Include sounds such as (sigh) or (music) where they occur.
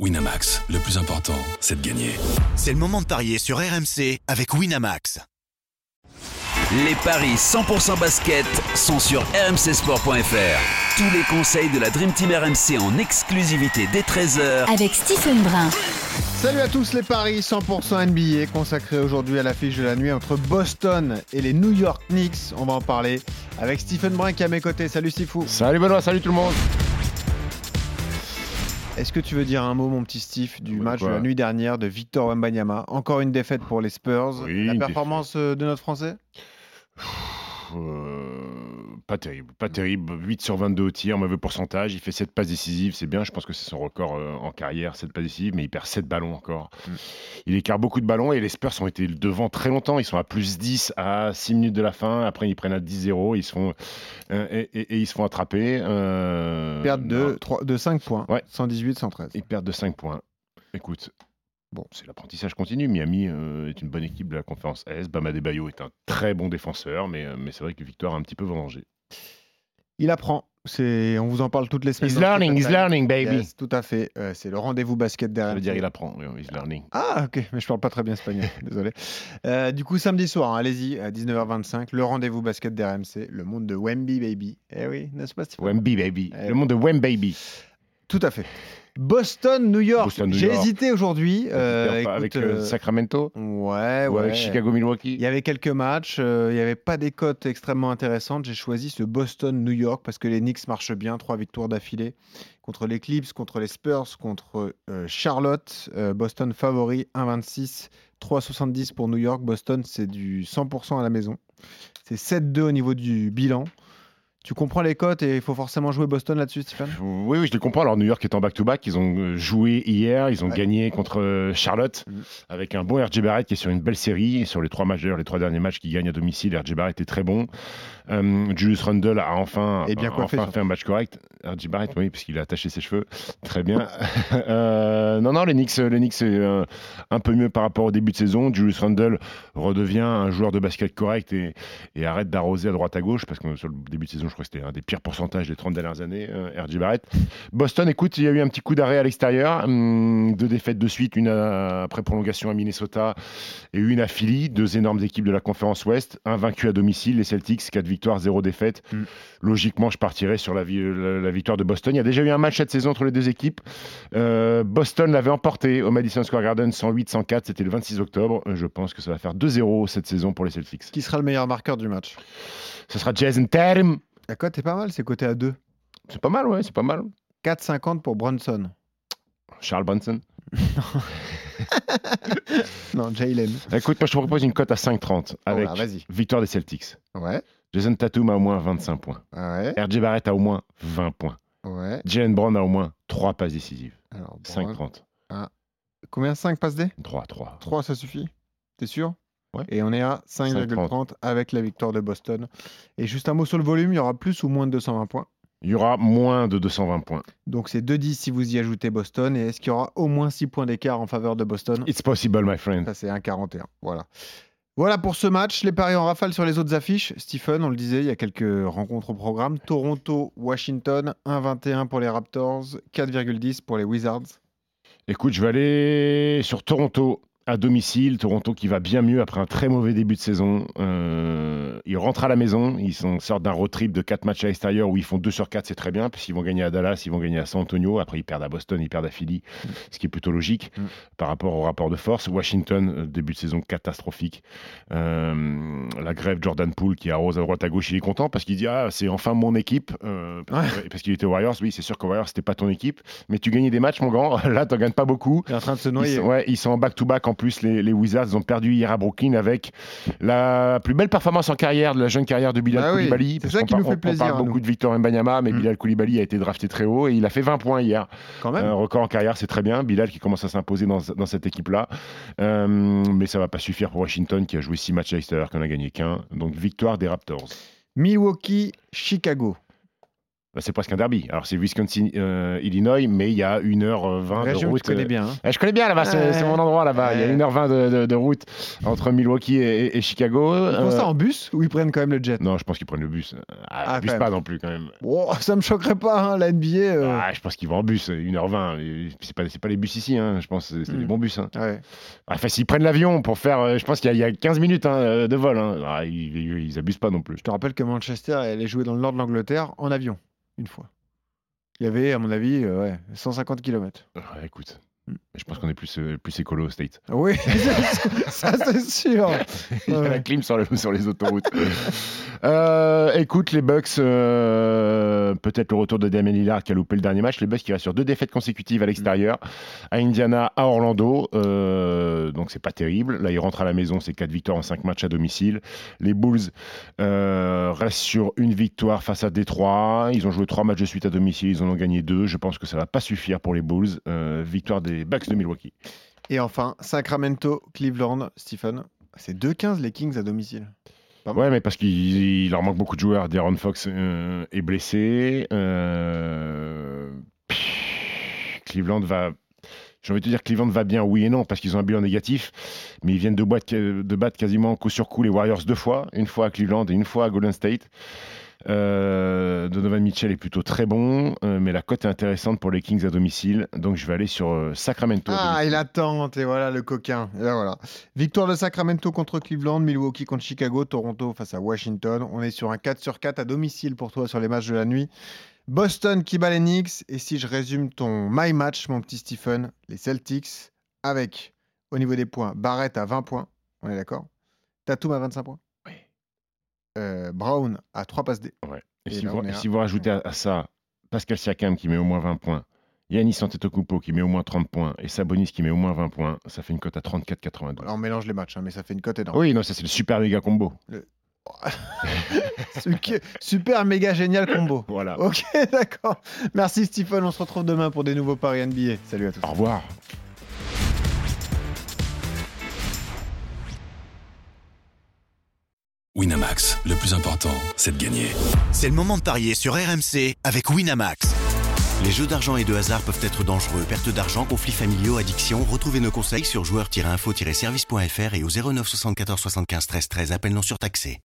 Winamax, le plus important, c'est de gagner. C'est le moment de parier sur RMC avec Winamax. Les paris 100% basket sont sur rmcsport.fr. Tous les conseils de la Dream Team RMC en exclusivité dès 13h avec Stephen Brun. Salut à tous les paris 100% NBA consacrés aujourd'hui à l'affiche de la nuit entre Boston et les New York Knicks. On va en parler avec Stephen Brun qui est à mes côtés. Salut Stifou. Salut Benoît, salut tout le monde. Est-ce que tu veux dire un mot, mon petit Steve, du match quoi de la nuit dernière de Victor Wembanyama? Encore une défaite pour les Spurs. Oui, la performance euh, de notre Français? Euh, pas terrible, pas terrible. 8 sur 22 au tir, mauvais pourcentage. Il fait 7 passes décisives, c'est bien. Je pense que c'est son record euh, en carrière, 7 passes décisives, mais il perd 7 ballons encore. Mm. Il écarte beaucoup de ballons et les Spurs ont été devant très longtemps. Ils sont à plus 10 à 6 minutes de la fin. Après, ils prennent à 10-0. Ils se font, euh, et, et- et ils se font attraper. Euh, de, 3, de 5 points. Ouais. 118-113. Ils perdent de 5 points. Écoute, bon, c'est l'apprentissage continu. Miami euh, est une bonne équipe de la conférence S. Bama Debayo est un très bon défenseur, mais, euh, mais c'est vrai que Victoire a un petit peu vengé. Il apprend. C'est, on vous en parle toutes les semaines. He's learning, he's learning, baby. Yes, tout à fait. Euh, c'est le rendez-vous basket Ça derrière. veut dire il apprend. He's learning. Ah, ok, mais je parle pas très bien espagnol, (laughs) désolé. Euh, du coup, samedi soir, hein, allez-y, à 19h25, le rendez-vous basket d'RMC, le monde de Wemby Baby. Eh oui, n'est-ce pas, Wemby, baby. Eh Le monde de Wem, baby. Tout à fait. Boston, New York. Boston, New J'ai hésité aujourd'hui. euh, avec euh, euh, Sacramento Ouais, ou ouais. avec Chicago, Milwaukee Il y avait quelques matchs, euh, il n'y avait pas des cotes extrêmement intéressantes. J'ai choisi ce Boston-New York parce que les Knicks marchent bien, trois victoires d'affilée contre les Clips, contre les Spurs, contre Charlotte. Boston favori 1,26, 3,70 pour New York. Boston, c'est du 100% à la maison. C'est 7-2 au niveau du bilan. Tu comprends les cotes et il faut forcément jouer Boston là-dessus, Stéphane? Oui, oui, je les comprends. Alors, New York est en back-to-back. Ils ont euh, joué hier. Ils ont Ouais. gagné contre euh, Charlotte Mhm. avec un bon RJ Barrett qui est sur une belle série. Et sur les trois matchs, les trois derniers matchs qu'il gagne à domicile, RJ Barrett est très bon. Euh, Julius Randle a enfin, Et bien a coiffé, enfin fait un match correct. RJ Barrett, oui, parce qu'il a attaché ses cheveux. Très bien. (laughs) Euh, non, non, les Knicks, les Knicks c'est euh, un peu mieux par rapport au début de saison. Julius Randle redevient un joueur de basket correct et, et arrête d'arroser à droite à gauche parce que sur le début de saison, je crois que c'était un des pires pourcentages des 30 dernières années, RJ Barrett. Boston, écoute, il y a eu un petit coup d'arrêt à l'extérieur, hum, deux défaites de suite, une après prolongation à Minnesota et une à Philly, deux énormes équipes de la conférence Ouest, un vaincu à domicile, les Celtics, 4 victoires, 0 défaites. Mm. Logiquement, je partirais sur la, vi- la- la victoire de Boston. Il y a déjà eu un match cette saison entre les deux équipes. Euh, Boston l'avait emporté au Madison Square Garden 108-104, c'était le 26 octobre. Euh, Je pense que ça va faire 2-0 cette saison pour les Celtics. Qui sera le meilleur marqueur du match? Ce sera Jason Tatum. La cote est pas mal, c'est coté à 2. C'est pas mal, ouais, c'est pas mal. 4,50 pour Brunson. Charles Brunson. (laughs) Non, Jalen. Écoute, moi je te propose une cote à 5,30 avec victoire des Celtics. Ouais, Jason Tatum a au moins 25 points. ouais, RJ Barrett a au moins 20 points. ouais. Jalen Brown a au moins 3 passes décisives. Alors, Brown. 5,30. Combien 5 passes D? 3, 3. 3, ça suffit T'es sûr? Ouais. Et on est à 5,30 avec la victoire de Boston. Et juste un mot sur le volume, il y aura plus ou moins de 220 points? Il y aura moins de 220 points. Donc c'est 2,10 si vous y ajoutez Boston. Et est-ce qu'il y aura au moins 6 points d'écart en faveur de Boston? It's possible, my friend. Ça c'est 1,41. Voilà. Voilà pour ce match. Les paris en rafale sur les autres affiches. Stephen, on le disait, il y a quelques rencontres au programme. Toronto, Washington, 1,21 pour les Raptors, 4,10 pour les Wizards. Écoute, je vais aller sur Toronto à domicile. Toronto qui va bien mieux après un très mauvais début de saison. Euh, ils rentrent à la maison. Ils sont, sortent d'un road trip de 4 matchs à l'extérieur où ils font 2 sur 4, c'est très bien. Puisqu'ils vont gagner à Dallas, ils vont gagner à San Antonio. Après, ils perdent à Boston, ils perdent à Philly, ce qui est plutôt logique Mm. par rapport au rapport de force. Washington, euh, début de saison catastrophique. Euh, la grève Jordan Poole qui arrose à droite à gauche, il est content parce qu'il dit Ah, c'est enfin mon équipe. Euh, parce qu'il était aux Warriors. Oui, c'est sûr qu'aux Warriors, c'était pas ton équipe. Mais tu gagnais des matchs, mon grand. (laughs) Là, tu gagnes pas beaucoup. Il est en train de se Ils noyer. sont, ouais, ils sont en back-to-back en plus, les, les Wizards. Ont perdu hier à Brooklyn avec la plus belle performance en carrière de la jeune carrière de Bilal Bah oui, Koulibaly. c'est ça qu'on qui nous fait on- On plaisir, parle beaucoup de Victor Mbanyama, mais Mm. Bilal Koulibaly a été drafté très haut et il a fait 20 points hier. Quand même. Un record en carrière, c'est très bien. Bilal qui commence à s'imposer dans, dans cette équipe-là. Euh, mais ça va pas suffire pour Washington qui a joué 6 matchs à l'extérieur, qui n'en a gagné qu'un. Donc victoire des Raptors. Milwaukee, Chicago. Bah, c'est presque un derby. Alors c'est Wisconsin-Illinois, mais il y a 1h20 de Région que route. tu connais euh, bien. hein. eh, je connais bien là-bas, c'est Ouais. mon endroit là-bas. Il y a Ouais. 1h20 de, de- de route entre Milwaukee et, Chicago. Ils font Euh, ça en bus ou ils prennent quand même le jet? Non, je pense qu'ils prennent le bus. Ah, Ah, bus quand pas non plus quand même. Oh, Ça me choquerait pas, hein, la NBA. euh. Ah, je pense qu'ils vont en bus, 1h20. Et puis C'est pas, c'est pas les bus ici, hein. je pense que c'est Hmm. des bons bus. hein. Ouais. Enfin, s'ils prennent l'avion pour faire, euh, je pense qu'il y, a- il y a 15 minutes de vol. Ah, ils, ils- ils abusent pas non plus. Je te rappelle que Manchester allait jouer dans le nord de l'Angleterre en avion, une fois. Il y avait, à mon avis, euh, ouais, 150 km. Ouais, écoute, Hmm. je pense qu'on est plus, euh, plus écolo au State. Oui, (laughs) ça c'est sûr. (laughs) Il y a la clim sur, le- sur les autoroutes. (laughs) Euh, écoute, les Bucks, euh, peut-être le retour de Damien Lillard qui a loupé le dernier match. Les Bucks qui restent sur deux défaites consécutives à l'extérieur, à Indiana, à Orlando. Euh, donc c'est pas terrible. Là, ils rentrent à la maison, c'est quatre victoires en cinq matchs à domicile. Les Bulls euh, restent sur une victoire face à Détroit. Ils ont joué trois matchs de suite à domicile, ils en ont gagné deux. Je pense que ça va pas suffire pour les Bulls. Euh, victoire des Bucks de Milwaukee. Et enfin, Sacramento, Cleveland, Stephen. C'est 2-15 les Kings à domicile. Ouais, mais parce qu'il il leur manque beaucoup de joueurs. De'Aaron Fox euh, est blessé. Euh, Cleveland va. J'ai envie de te dire Cleveland va bien, oui et non, parce qu'ils ont un bilan négatif, mais ils viennent de, battre quasiment coup sur coup les Warriors deux fois, une fois à Cleveland et une fois à Golden State. Euh, Donovan Mitchell est plutôt très bon, euh, mais la cote est intéressante pour les Kings à domicile, donc je vais aller sur euh, Sacramento. Ah, il attend, et voilà le coquin. Et là, voilà. Victoire de Sacramento contre Cleveland, Milwaukee contre Chicago, Toronto face à Washington. On est sur un 4 sur 4 à domicile pour toi sur les matchs de la nuit. Boston qui bat les Knicks. Et si je résume ton my match, mon petit Stephen, les Celtics avec, au niveau des points, Barrett à 20 points. On est d'accord? Tatum à 25 points? Oui. Euh, Brown à 3 passes D. Et, Et si, là, vous, on est et à- si vous rajoutez à, à ça Pascal Siakam qui met au moins 20 points, Yanis Antetokounmpo qui met au moins 30 points et Sabonis qui met au moins 20 points, ça fait une cote à 34,92. Alors, on mélange les matchs, hein, mais ça fait une cote énorme. Oui, non, ça c'est le super méga combo. (laughs) Super méga génial combo. Voilà. Ok, (laughs) d'accord. Merci Stephen, on se retrouve demain pour des nouveaux paris NBA. Salut à tous. Au revoir. Winamax, le plus important, c'est de gagner. C'est le moment de parier sur RMC avec Winamax. Les jeux d'argent et de hasard peuvent être dangereux. Perte d'argent, conflits familiaux, addiction. Retrouvez nos conseils sur joueurs-info-service.fr et au 09 74 75 13 13. Appel non surtaxé.